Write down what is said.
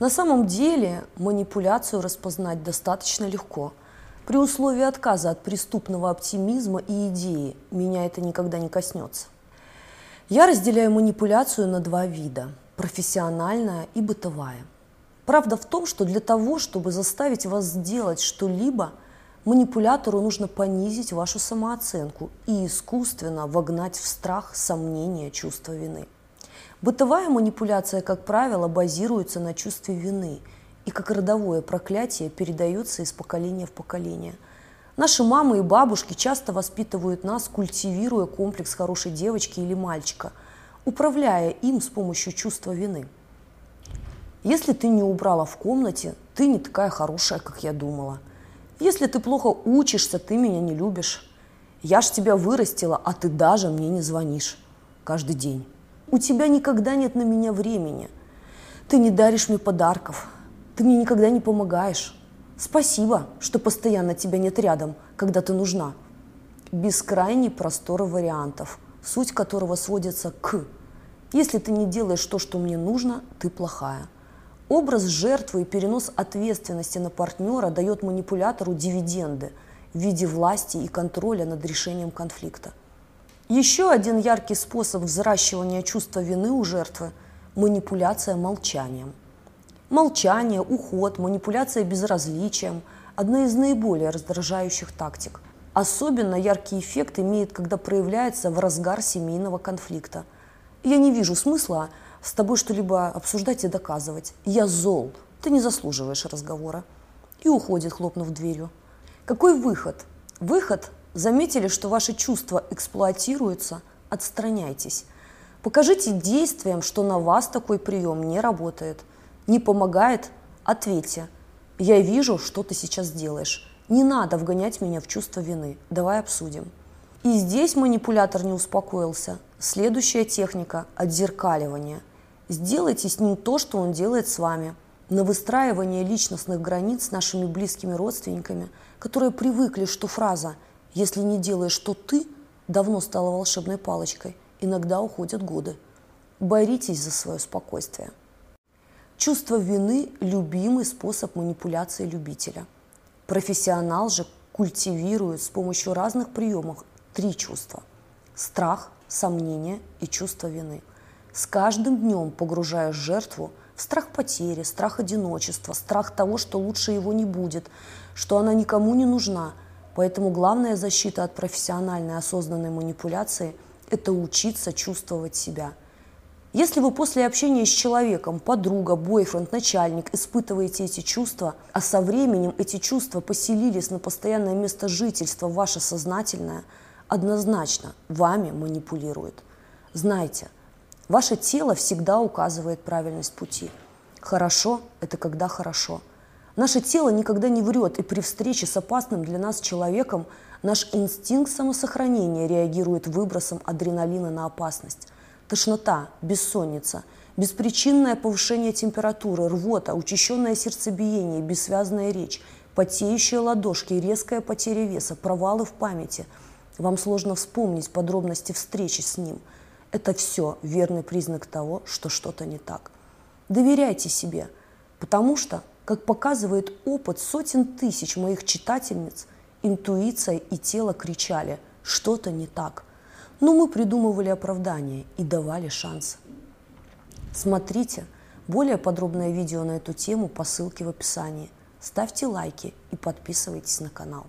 На самом деле манипуляцию распознать достаточно легко. При условии отказа от преступного оптимизма и идеи меня это никогда не коснется. Я разделяю манипуляцию на два вида – профессиональная и бытовая. Правда в том, что для того, чтобы заставить вас сделать что-либо, манипулятору нужно понизить вашу самооценку и искусственно вогнать в страх, сомнения, чувство вины. Бытовая манипуляция, как правило, базируется на чувстве вины и как родовое проклятие передается из поколения в поколение. Наши мамы и бабушки часто воспитывают нас, культивируя комплекс хорошей девочки или мальчика, управляя им с помощью чувства вины. Если ты не убрала в комнате, ты не такая хорошая, как я думала. Если ты плохо учишься, ты меня не любишь. Я ж тебя вырастила, а ты даже мне не звонишь каждый день. У тебя никогда нет на меня времени. Ты не даришь мне подарков. Ты мне никогда не помогаешь. Спасибо, что постоянно тебя нет рядом, когда ты нужна. Бескрайний простор вариантов, суть которого сводится к «Если ты не делаешь то, что мне нужно, ты плохая». Образ жертвы и перенос ответственности на партнера дает манипулятору дивиденды в виде власти и контроля над решением конфликта – еще один яркий способ взращивания чувства вины у жертвы – манипуляция молчанием. Молчание, уход, манипуляция безразличием – одна из наиболее раздражающих тактик. Особенно яркий эффект имеет, когда проявляется в разгар семейного конфликта. Я не вижу смысла с тобой что-либо обсуждать и доказывать. Я зол, ты не заслуживаешь разговора. И уходит, хлопнув дверью. Какой выход? Выход Заметили, что ваши чувства эксплуатируются? Отстраняйтесь. Покажите действием, что на вас такой прием не работает. Не помогает? Ответьте. Я вижу, что ты сейчас делаешь. Не надо вгонять меня в чувство вины. Давай обсудим. И здесь манипулятор не успокоился. Следующая техника – отзеркаливание. Сделайте с ним то, что он делает с вами. На выстраивание личностных границ с нашими близкими родственниками, которые привыкли, что фраза – если не делаешь, что ты, давно стала волшебной палочкой, иногда уходят годы. Боритесь за свое спокойствие. Чувство вины – любимый способ манипуляции любителя. Профессионал же культивирует с помощью разных приемов три чувства – страх, сомнение и чувство вины. С каждым днем погружая жертву в страх потери, страх одиночества, страх того, что лучше его не будет, что она никому не нужна – Поэтому главная защита от профессиональной осознанной манипуляции – это учиться чувствовать себя. Если вы после общения с человеком, подруга, бойфренд, начальник, испытываете эти чувства, а со временем эти чувства поселились на постоянное место жительства ваше сознательное, однозначно вами манипулируют. Знайте, ваше тело всегда указывает правильность пути. Хорошо – это когда хорошо – Наше тело никогда не врет, и при встрече с опасным для нас человеком наш инстинкт самосохранения реагирует выбросом адреналина на опасность. Тошнота, бессонница, беспричинное повышение температуры, рвота, учащенное сердцебиение, бессвязная речь, потеющие ладошки, резкая потеря веса, провалы в памяти. Вам сложно вспомнить подробности встречи с ним. Это все верный признак того, что что-то не так. Доверяйте себе, потому что как показывает опыт сотен тысяч моих читательниц, интуиция и тело кричали «что-то не так». Но мы придумывали оправдания и давали шанс. Смотрите более подробное видео на эту тему по ссылке в описании. Ставьте лайки и подписывайтесь на канал.